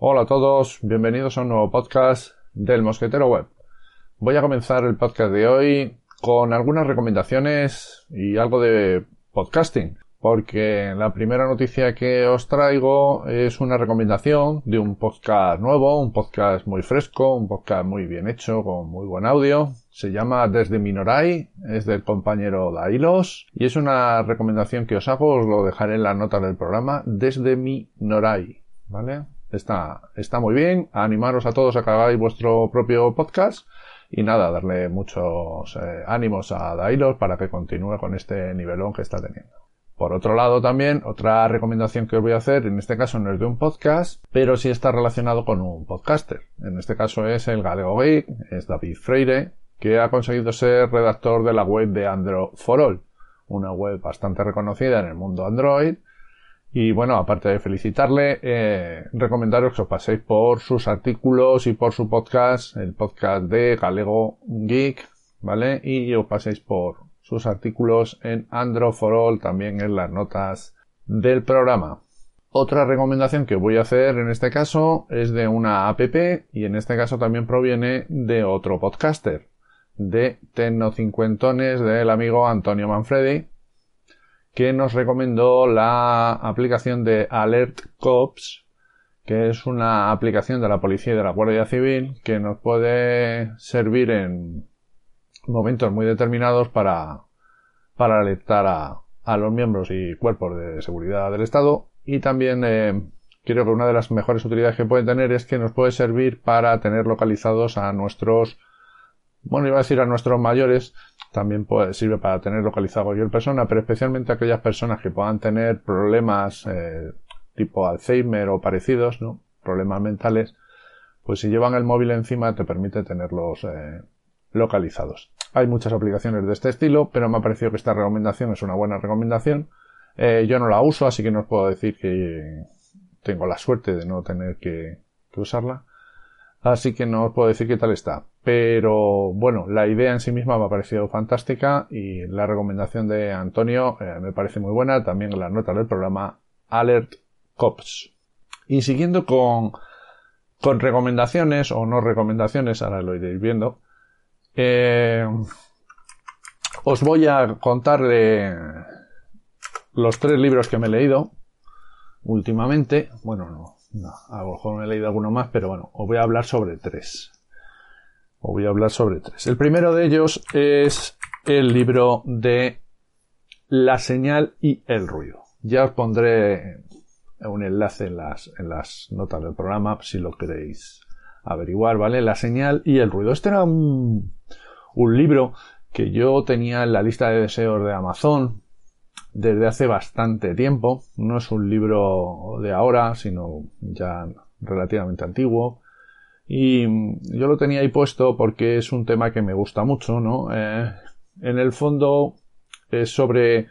Hola a todos, bienvenidos a un nuevo podcast del Mosquetero Web. Voy a comenzar el podcast de hoy con algunas recomendaciones y algo de podcasting porque la primera noticia que os traigo es una recomendación de un podcast nuevo, un podcast muy fresco, un podcast muy bien hecho, con muy buen audio. Se llama Desde Minorai, es del compañero Dailos y es una recomendación que os hago, os lo dejaré en la nota del programa, Desde Minorai, ¿vale? Está, está muy bien, animaros a todos a que hagáis vuestro propio podcast y nada, darle muchos eh, ánimos a Dailos para que continúe con este nivelón que está teniendo. Por otro lado, también, otra recomendación que os voy a hacer, en este caso no es de un podcast, pero sí está relacionado con un podcaster. En este caso es el Galego Geek, es David Freire, que ha conseguido ser redactor de la web de Android for All, una web bastante reconocida en el mundo Android. Y bueno, aparte de felicitarle, eh, recomendaros que os paséis por sus artículos y por su podcast, el podcast de Galego Geek, ¿vale? Y os paséis por, sus artículos en Android for All, también en las notas del programa. Otra recomendación que voy a hacer en este caso es de una app y en este caso también proviene de otro podcaster, de Tecnocincuentones del amigo Antonio Manfredi, que nos recomendó la aplicación de Alert Cops, que es una aplicación de la policía y de la Guardia Civil que nos puede servir en momentos muy determinados para, alertar a, a los miembros y cuerpos de seguridad del Estado. Y también eh, creo que una de las mejores utilidades que puede tener es que nos puede servir para tener localizados a nuestros bueno, iba a decir a nuestros mayores, también sirve para tener localizado cualquier persona, pero especialmente aquellas personas que puedan tener problemas eh, tipo Alzheimer o parecidos, ¿no? Problemas mentales, pues si llevan el móvil encima te permite tenerlos eh, localizados. Hay muchas aplicaciones de este estilo, pero me ha parecido que esta recomendación es una buena recomendación. Eh, yo no la uso, así que no os puedo decir que tengo la suerte de no tener que, usarla. Así que no os puedo decir qué tal está. Pero bueno, la idea en sí misma me ha parecido fantástica y la recomendación de Antonio eh, me parece muy buena. También la nota del programa Alert Cops. Y siguiendo con, con recomendaciones o no recomendaciones, ahora lo iréis viendo. Eh, os voy a contar de los tres libros que me he leído últimamente. Bueno, no, no, a lo mejor me he leído alguno más, pero bueno, os voy a hablar sobre tres. Os voy a hablar sobre tres. El primero de ellos es el libro de La señal y el ruido. Ya os pondré un enlace en las, en las notas del programa si lo queréis averiguar, ¿vale? La señal y el ruido. Este era un, un libro que yo tenía en la lista de deseos de Amazon desde hace bastante tiempo. No es un libro de ahora, sino ya relativamente antiguo. Y yo lo tenía ahí puesto porque es un tema que me gusta mucho, ¿no? Eh, en el fondo es sobre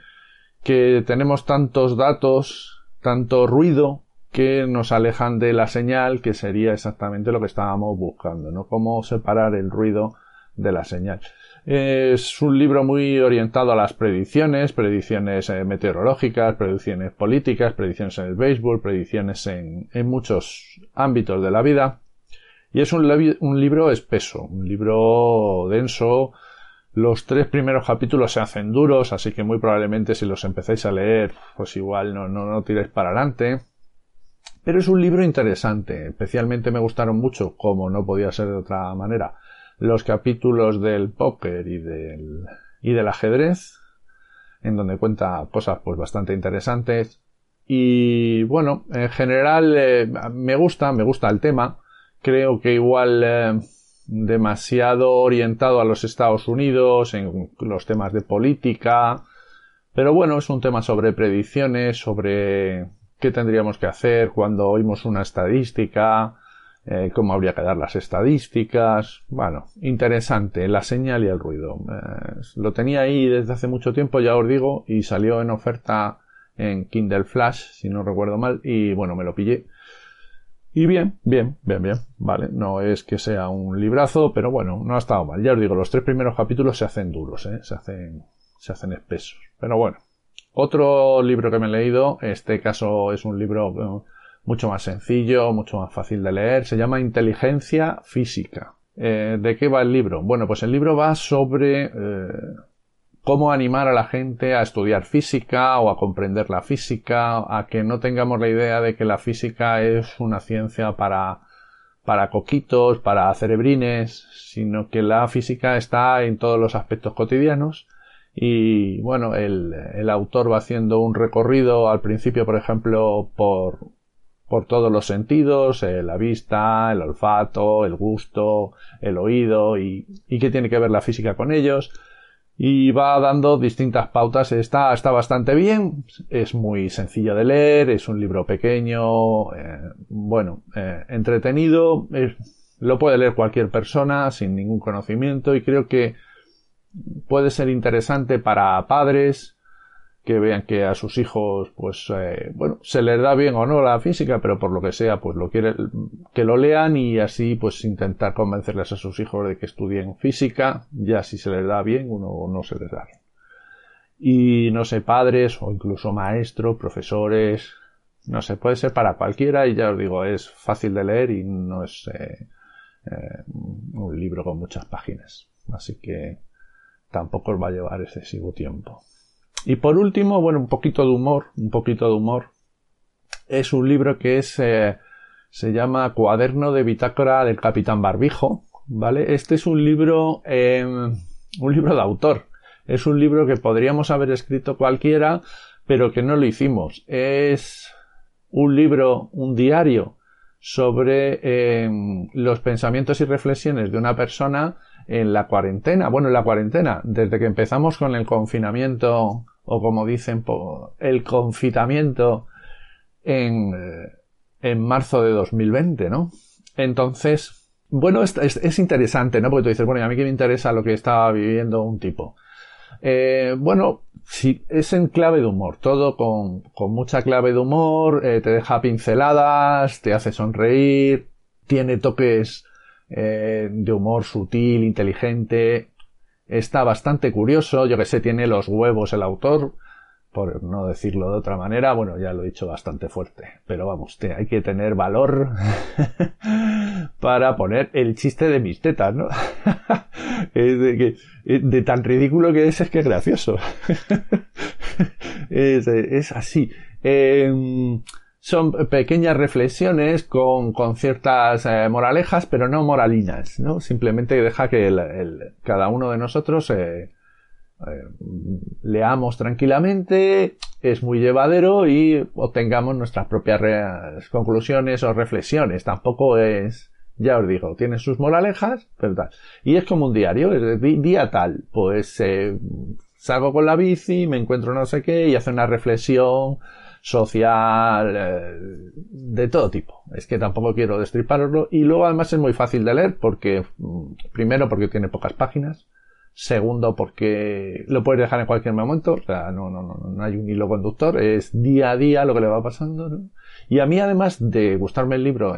que tenemos tantos datos, tanto ruido, que nos alejan de la señal, que sería exactamente lo que estábamos buscando, ¿no? Cómo separar el ruido de la señal. Es un libro muy orientado a las predicciones, predicciones eh, meteorológicas, predicciones políticas, predicciones en el béisbol, predicciones en, muchos ámbitos de la vida. Y es un, libro espeso, un libro denso. Los tres primeros capítulos se hacen duros, así que muy probablemente si los empezáis a leer, pues igual no, no, no tiréis para adelante. Pero es un libro interesante. Especialmente me gustaron mucho, como no podía ser de otra manera, los capítulos del póker y del, y del ajedrez, en donde cuenta cosas pues bastante interesantes. Y bueno, en general eh, me gusta, me gusta el tema. Creo que igual eh, demasiado orientado a los Estados Unidos en los temas de política. Pero bueno, es un tema sobre predicciones, sobre qué tendríamos que hacer cuando oímos una estadística, eh, cómo habría que dar las estadísticas. Bueno, interesante, la señal y el ruido. Eh, lo tenía ahí desde hace mucho tiempo, ya os digo, y salió en oferta en Kindle Flash, si no recuerdo mal, y bueno, me lo pillé. Y bien, bien, bien, bien, vale. No es que sea un librazo, pero bueno, no ha estado mal. Ya os digo, los tres primeros capítulos se hacen duros, ¿eh? se hacen, se hacen espesos. Pero bueno, otro libro que me he leído, este caso es un libro mucho más sencillo, mucho más fácil de leer. Se llama Inteligencia Física. Eh, ¿De qué va el libro? Bueno, pues el libro va sobre eh, cómo animar a la gente a estudiar física o a comprender la física, a que no tengamos la idea de que la física es una ciencia para, para coquitos, para cerebrines, sino que la física está en todos los aspectos cotidianos y bueno, el, el autor va haciendo un recorrido al principio, por ejemplo, por, por todos los sentidos, eh, la vista, el olfato, el gusto, el oído y, y qué tiene que ver la física con ellos. Y va dando distintas pautas. Está, está bastante bien, es muy sencillo de leer, es un libro pequeño, eh, bueno, eh, entretenido, lo puede leer cualquier persona sin ningún conocimiento y creo que puede ser interesante para padres, que vean que a sus hijos, pues, eh, bueno, se les da bien o no la física, pero por lo que sea, pues lo quiere, que lo lean y así, pues, intentar convencerles a sus hijos de que estudien física, ya si se les da bien, uno no se les da bien. Y no sé, padres o incluso maestros, profesores, no sé, puede ser para cualquiera y ya os digo, es fácil de leer y no es eh, eh, un libro con muchas páginas. Así que tampoco os va a llevar excesivo tiempo. Y por último, bueno, un poquito de humor, un poquito de humor. Es un libro que es, eh, se llama Cuaderno de Bitácora del Capitán Barbijo, ¿vale? Este es un libro, em, un libro de autor. Es un libro que podríamos haber escrito cualquiera, pero que no lo hicimos. Es un libro, un diario sobre em, los pensamientos y reflexiones de una persona en la cuarentena. Bueno, en la cuarentena, desde que empezamos con el confinamiento, o como dicen, el confitamiento en, eh, en marzo de 2020, ¿no? Entonces, bueno, es, es, interesante, ¿no? Porque tú dices, bueno, y a mí que me interesa lo que estaba viviendo un tipo. Eh, bueno, es en clave de humor, todo con, con mucha clave de humor, eh, te deja pinceladas, te hace sonreír, tiene toques eh, de humor sutil, inteligente. Está bastante curioso, yo que sé, tiene los huevos el autor, por no decirlo de otra manera, bueno, ya lo he dicho bastante fuerte, pero vamos, hay que tener valor para poner el chiste de mis tetas, ¿no? de, de, tan ridículo que es, es que es gracioso. es, así. Eh, son pequeñas reflexiones con, con ciertas eh, moralejas, pero no moralinas, ¿no? Simplemente deja que el, cada uno de nosotros eh, eh, leamos tranquilamente, es muy llevadero y obtengamos nuestras propias conclusiones o reflexiones. Tampoco es, ya os digo, tiene sus moralejas, pero tal. Y es como un diario, es día tal, pues salgo con la bici, me encuentro no sé qué y hace una reflexión social, eh, de todo tipo. Es que tampoco quiero destriparlo. Y luego además es muy fácil de leer porque, mm, primero porque tiene pocas páginas. Segundo, porque lo puedes dejar en cualquier momento. O sea, no, no, no, no hay un hilo conductor. Es día a día lo que le va pasando. Y a mí, además de gustarme el libro,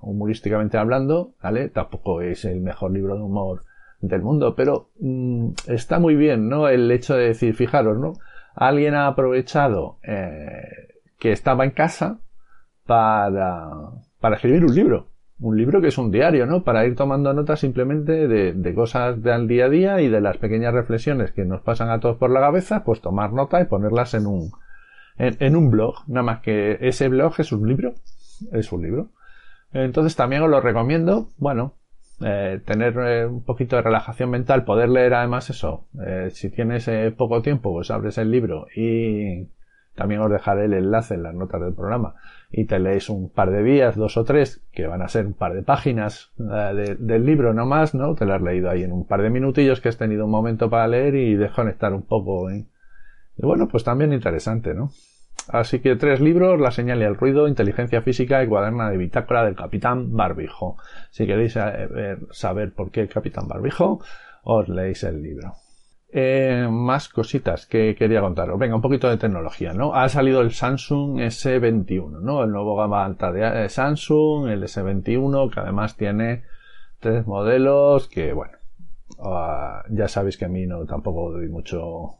humorísticamente hablando, ¿vale? Tampoco es el mejor libro de humor del mundo, pero mm, está muy bien, ¿no? El hecho de decir, fijaros, ¿no? Alguien ha aprovechado eh, que estaba en casa para, para escribir un libro. Un libro que es un diario, ¿no? Para ir tomando notas simplemente de, de cosas del día a día y de las pequeñas reflexiones que nos pasan a todos por la cabeza, pues tomar nota y ponerlas en un, en, en un blog. Nada más que ese blog es un libro. Es un libro. Entonces también os lo recomiendo. Bueno, eh, tener eh, un poquito de relajación mental, poder leer además eso. Eh, si tienes poco tiempo, pues abres el libro y también os dejaré el enlace en las notas del programa y te lees un par de días, dos o tres, que van a ser un par de páginas del libro no más, ¿no? Te lo has leído ahí en un par de minutillos que has tenido un momento para leer y desconectar un poco. Y bueno, pues también interesante, ¿no? Así que tres libros, La señal y el ruido, Inteligencia física y Cuaderna de bitácora del Capitán Barbijo. Si queréis eh, saber por qué el Capitán Barbijo, os leéis el libro. Eh, más cositas que quería contaros. Venga, un poquito de tecnología, ¿no? Ha salido el Samsung S21, ¿no? El nuevo gama alta de eh, Samsung, el S21, que además tiene tres modelos que, bueno, ah, ya sabéis que a mí no tampoco doy mucho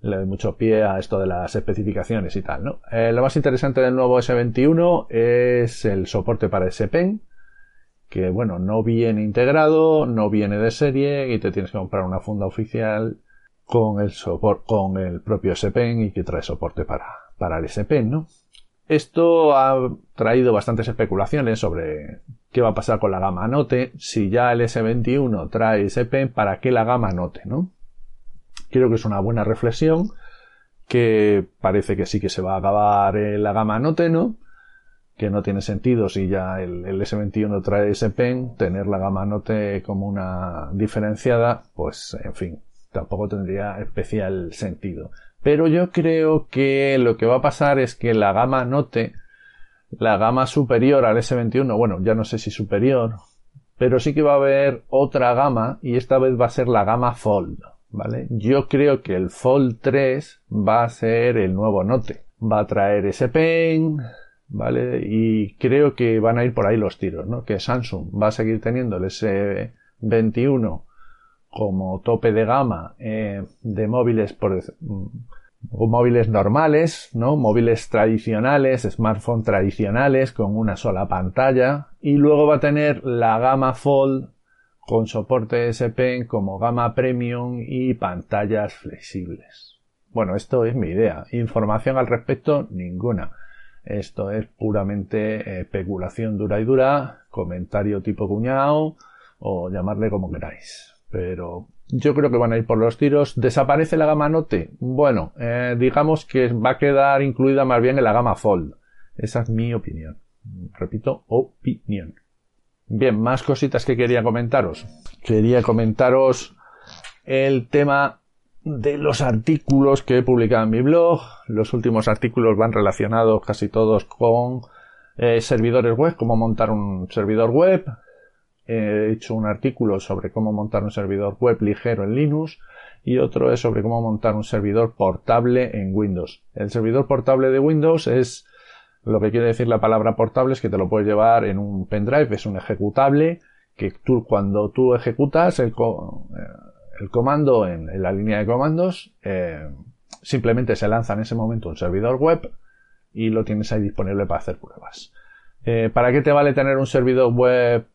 le doy mucho pie a esto de las especificaciones y tal, ¿no? Eh, lo más interesante del nuevo S21 es el soporte para S-Pen, que bueno, no viene integrado, no viene de serie y te tienes que comprar una funda oficial con el soporte, con el propio S-Pen y que trae soporte para, para el S-Pen, ¿no? Esto ha traído bastantes especulaciones sobre qué va a pasar con la gama Note, si ya el S21 trae S-Pen, ¿para qué la gama Note, no? Creo que es una buena reflexión, que parece que sí que se va a acabar la gama Note, ¿no? Que no tiene sentido si ya el, S21 trae S-Pen, tener la gama Note como una diferenciada, pues en fin, tampoco tendría especial sentido. Pero yo creo que lo que va a pasar es que la gama Note, la gama superior al S21, bueno, ya no sé si superior, pero sí que va a haber otra gama y esta vez va a ser la gama Fold, ¿vale? Yo creo que el Fold 3 va a ser el nuevo Note. Va a traer ese pen, ¿vale? Y creo que van a ir por ahí los tiros, ¿no? Que Samsung va a seguir teniendo el S21 como tope de gama eh, de móviles por mm, móviles normales, ¿no? Móviles tradicionales, smartphones tradicionales con una sola pantalla y luego va a tener la gama Fold con soporte S Pen como gama premium y pantallas flexibles. Bueno, esto es mi idea. Información al respecto, ninguna. Esto es puramente eh, especulación dura y dura, comentario tipo cuñado o llamarle como queráis. Pero yo creo que van a ir por los tiros. ¿Desaparece la gama Note? Bueno, eh, digamos que va a quedar incluida más bien en la gama Fold. Esa es mi opinión. Repito, opinión. Bien, más cositas que quería comentaros. Quería comentaros el tema de los artículos que he publicado en mi blog. Los últimos artículos van relacionados casi todos con eh, servidores web, cómo montar un servidor web, he hecho un artículo sobre cómo montar un servidor web ligero en Linux y otro es sobre cómo montar un servidor portable en Windows. El servidor portable de Windows es lo que quiere decir la palabra portable es que te lo puedes llevar en un pendrive, es un ejecutable que tú cuando tú ejecutas el, eh, comando en, la línea de comandos eh, simplemente se lanza en ese momento un servidor web y lo tienes ahí disponible para hacer pruebas. Eh, ¿Para qué te vale tener un servidor web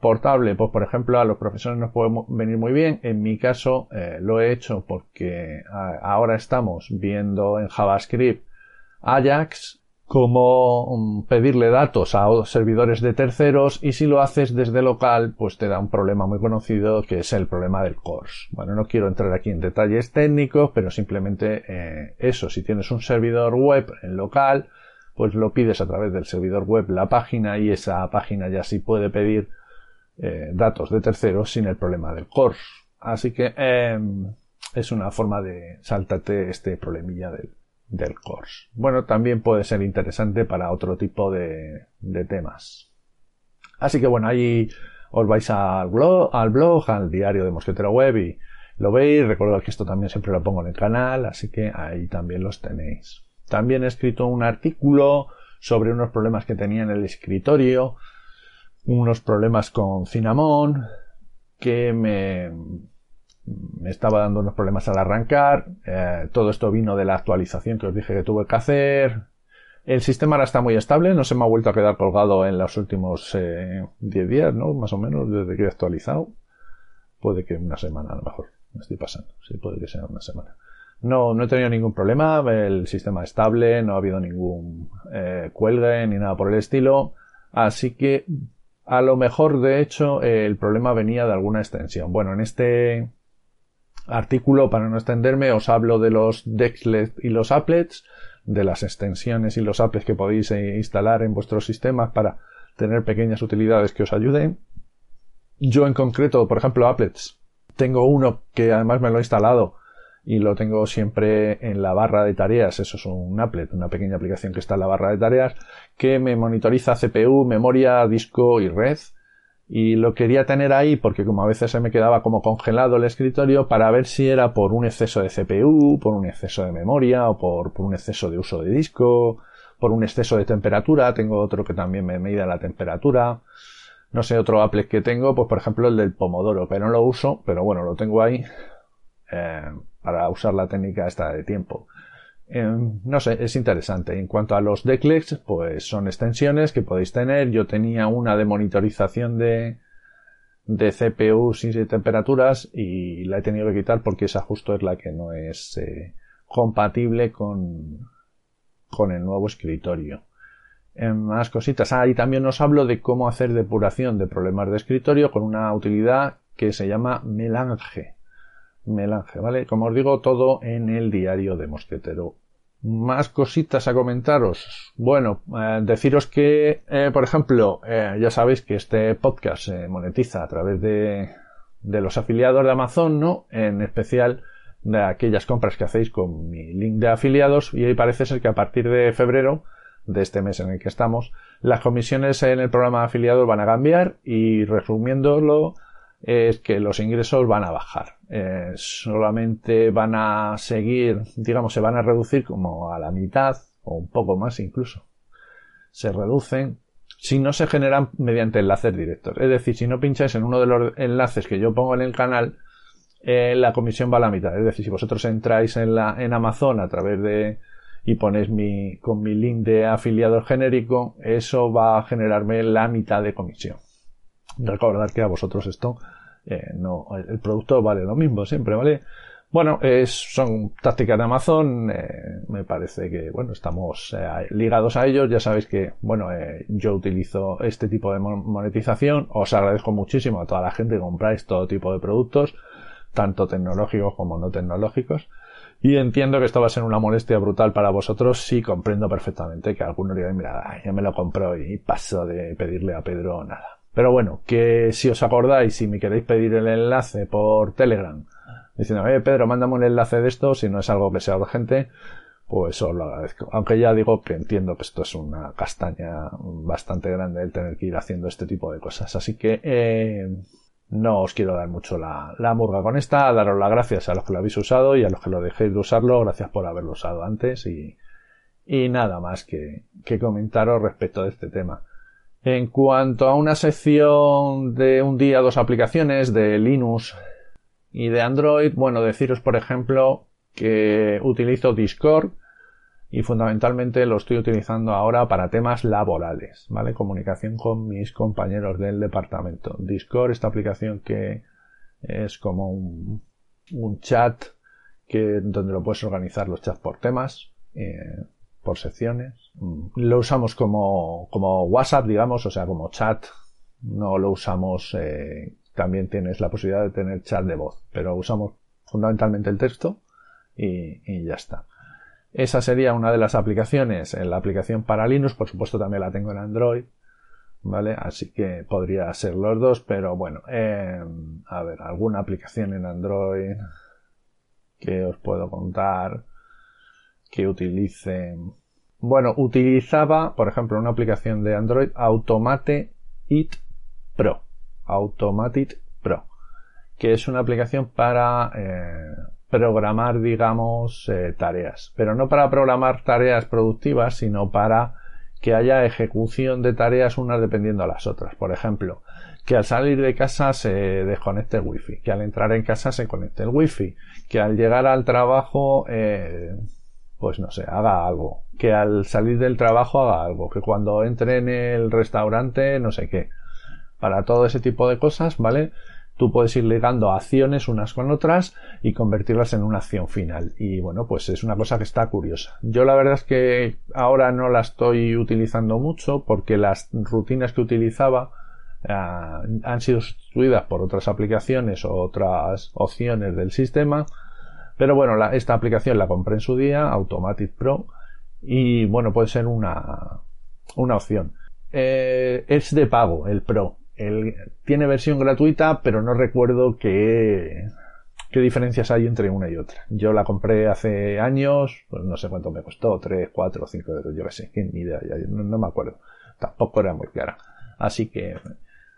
portable, pues por ejemplo a los profesores nos puede venir muy bien. En mi caso lo he hecho porque ahora estamos viendo en JavaScript Ajax cómo um, pedirle datos a servidores de terceros y si lo haces desde local pues te da un problema muy conocido que es el problema del course. Bueno, no quiero entrar aquí en detalles técnicos, pero simplemente eh, eso, si tienes un servidor web en local, pues lo pides a través del servidor web la página y esa página ya sí puede pedir eh, datos de terceros sin el problema del core. Así que em, es una forma de saltarte este problemilla del, del core. Bueno, también puede ser interesante para otro tipo de, de temas. Así que bueno, ahí os vais al blog, al blog, al diario de Mosquetero Web y lo veis. Recuerdo que esto también siempre lo pongo en el canal, así que ahí también los tenéis. También he escrito un artículo sobre unos problemas que tenía en el escritorio unos problemas con Cinnamon que me, me estaba dando unos problemas al arrancar. Eh, todo esto vino de la actualización que os dije que tuve que hacer. El sistema ahora está muy estable, no se me ha vuelto a quedar colgado en los últimos 10 eh, días, ¿no? Más o menos, desde que he actualizado. Puede que una semana a lo mejor me estoy pasando. Sí, puede que sea una semana. No, no he tenido ningún problema, el sistema estable, no ha habido ningún eh, cuelgue ni nada por el estilo. Así que a lo mejor, de hecho, el problema venía de alguna extensión. Bueno, en este artículo, para no extenderme, os hablo de los Dexlet y los applets, de las extensiones y los applets que podéis instalar en vuestros sistemas para tener pequeñas utilidades que os ayuden. Yo en concreto, por ejemplo, applets, tengo uno que además me lo he instalado y lo tengo siempre en la barra de tareas. Eso es un applet, una pequeña aplicación que está en la barra de tareas que me monitoriza CPU, memoria, disco y red. Y lo quería tener ahí porque como a veces se me quedaba como congelado el escritorio para ver si era por un exceso de CPU, por un exceso de memoria o por, un exceso de uso de disco, por un exceso de temperatura. Tengo otro que también me mide la temperatura. No sé, otro applet que tengo, pues por ejemplo el del Pomodoro, pero no lo uso, pero bueno, lo tengo ahí. Eh, para usar la técnica esta de tiempo. Em, no sé, es interesante. En cuanto a los decklets, pues son extensiones que podéis tener. Yo tenía una de monitorización de, de CPU sin temperaturas y la he tenido que quitar porque esa justo es la que no es eh, compatible con, con el nuevo escritorio. En más cositas. Ah, y también os hablo de cómo hacer depuración de problemas de escritorio con una utilidad que se llama Melange. Melange, ¿vale? Como os digo, todo en el diario de Mosquetero. Más cositas a comentaros. Bueno, eh, deciros que, eh, por ejemplo, eh, ya sabéis que este podcast se monetiza a través de, de los afiliados de Amazon, ¿no? En especial de aquellas compras que hacéis con mi link de afiliados y ahí parece ser que a partir de febrero de este mes en el que estamos, las comisiones en el programa de afiliados van a cambiar y resumiéndolo es que los ingresos van a bajar. Eh, solamente van a seguir, digamos, se van a reducir como a la mitad o un poco más incluso. Se reducen si no se generan mediante enlaces directos. Es decir, si no pincháis en uno de los enlaces que yo pongo en el canal, eh, la comisión va a la mitad. Es decir, si vosotros entráis en, la, en Amazon a través de y ponéis mi, con mi link de afiliado genérico, eso va a generarme la mitad de comisión. Recordad que a vosotros esto eh, no, el producto vale lo mismo siempre, ¿vale? Bueno, es, son tácticas de Amazon, eh, me parece que, bueno, estamos eh, ligados a ellos, ya sabéis que, bueno, yo utilizo este tipo de monetización, os agradezco muchísimo a toda la gente que compráis todo tipo de productos, tanto tecnológicos como no tecnológicos, y entiendo que esto va a ser una molestia brutal para vosotros. Sí, comprendo perfectamente que algunos digan, mira, ya me lo compro y paso de pedirle a Pedro nada. Pero bueno, que si os acordáis, si me queréis pedir el enlace por Telegram, diciendo, eh, Pedro, mándame un enlace de esto, si no es algo que sea urgente, pues os lo agradezco. Aunque ya digo que entiendo que esto es una castaña bastante grande el tener que ir haciendo este tipo de cosas. Así que, eh, no os quiero dar mucho la, la, murga con esta, daros las gracias a los que lo habéis usado y a los que lo dejéis de usarlo, gracias por haberlo usado antes y, y nada más que, que comentaros respecto de este tema. En cuanto a una sección de un día dos aplicaciones de Linux y de Android, bueno, deciros por ejemplo que utilizo Discord y fundamentalmente lo estoy utilizando ahora para temas laborales, ¿vale? Comunicación con mis compañeros del departamento. Discord, esta aplicación que es como un, chat que, donde lo puedes organizar los chats por temas, eh, por secciones. Lo usamos como, como WhatsApp, digamos, o sea, como chat. No lo usamos, eh, también tienes la posibilidad de tener chat de voz, pero usamos fundamentalmente el texto y, ya está. Esa sería una de las aplicaciones. En la aplicación para Linux, por supuesto, también la tengo en Android. ¿Vale? Así que podría ser los dos, pero bueno, eh, a ver, alguna aplicación en Android que os puedo contar que utilice. Bueno, utilizaba, por ejemplo, una aplicación de Android, Automate It Pro. Automate Pro. Que es una aplicación para eh, programar, digamos, eh, tareas. Pero no para programar tareas productivas, sino para que haya ejecución de tareas unas dependiendo a las otras. Por ejemplo, que al salir de casa se desconecte el wifi, que al entrar en casa se conecte el wifi, que al llegar al trabajo, eh, pues no sé, haga algo, que al salir del trabajo haga algo, que cuando entre en el restaurante, no sé qué. Para todo ese tipo de cosas, ¿vale? tú puedes ir ligando acciones unas con otras y convertirlas en una acción final. Y bueno, pues es una cosa que está curiosa. Yo la verdad es que ahora no la estoy utilizando mucho porque las rutinas que utilizaba eh, han sido sustituidas por otras aplicaciones o otras opciones del sistema. Pero bueno, esta aplicación la compré en su día, Automatic Pro, y bueno, puede ser una, una opción. Eh, es de pago, el Pro tiene versión gratuita, pero no recuerdo qué, qué diferencias hay entre una y otra. Yo la compré hace años, pues no sé cuánto me costó, 3, 4, 5 euros, yo qué sé, ni idea, no, me acuerdo. Tampoco era muy clara. Así que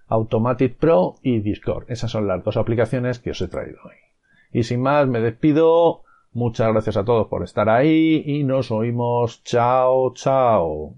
Automatic Pro y Discord. Esas son las dos aplicaciones que os he traído hoy. Y sin más, me despido. Muchas gracias a todos por estar ahí y nos oímos. Chao, chao.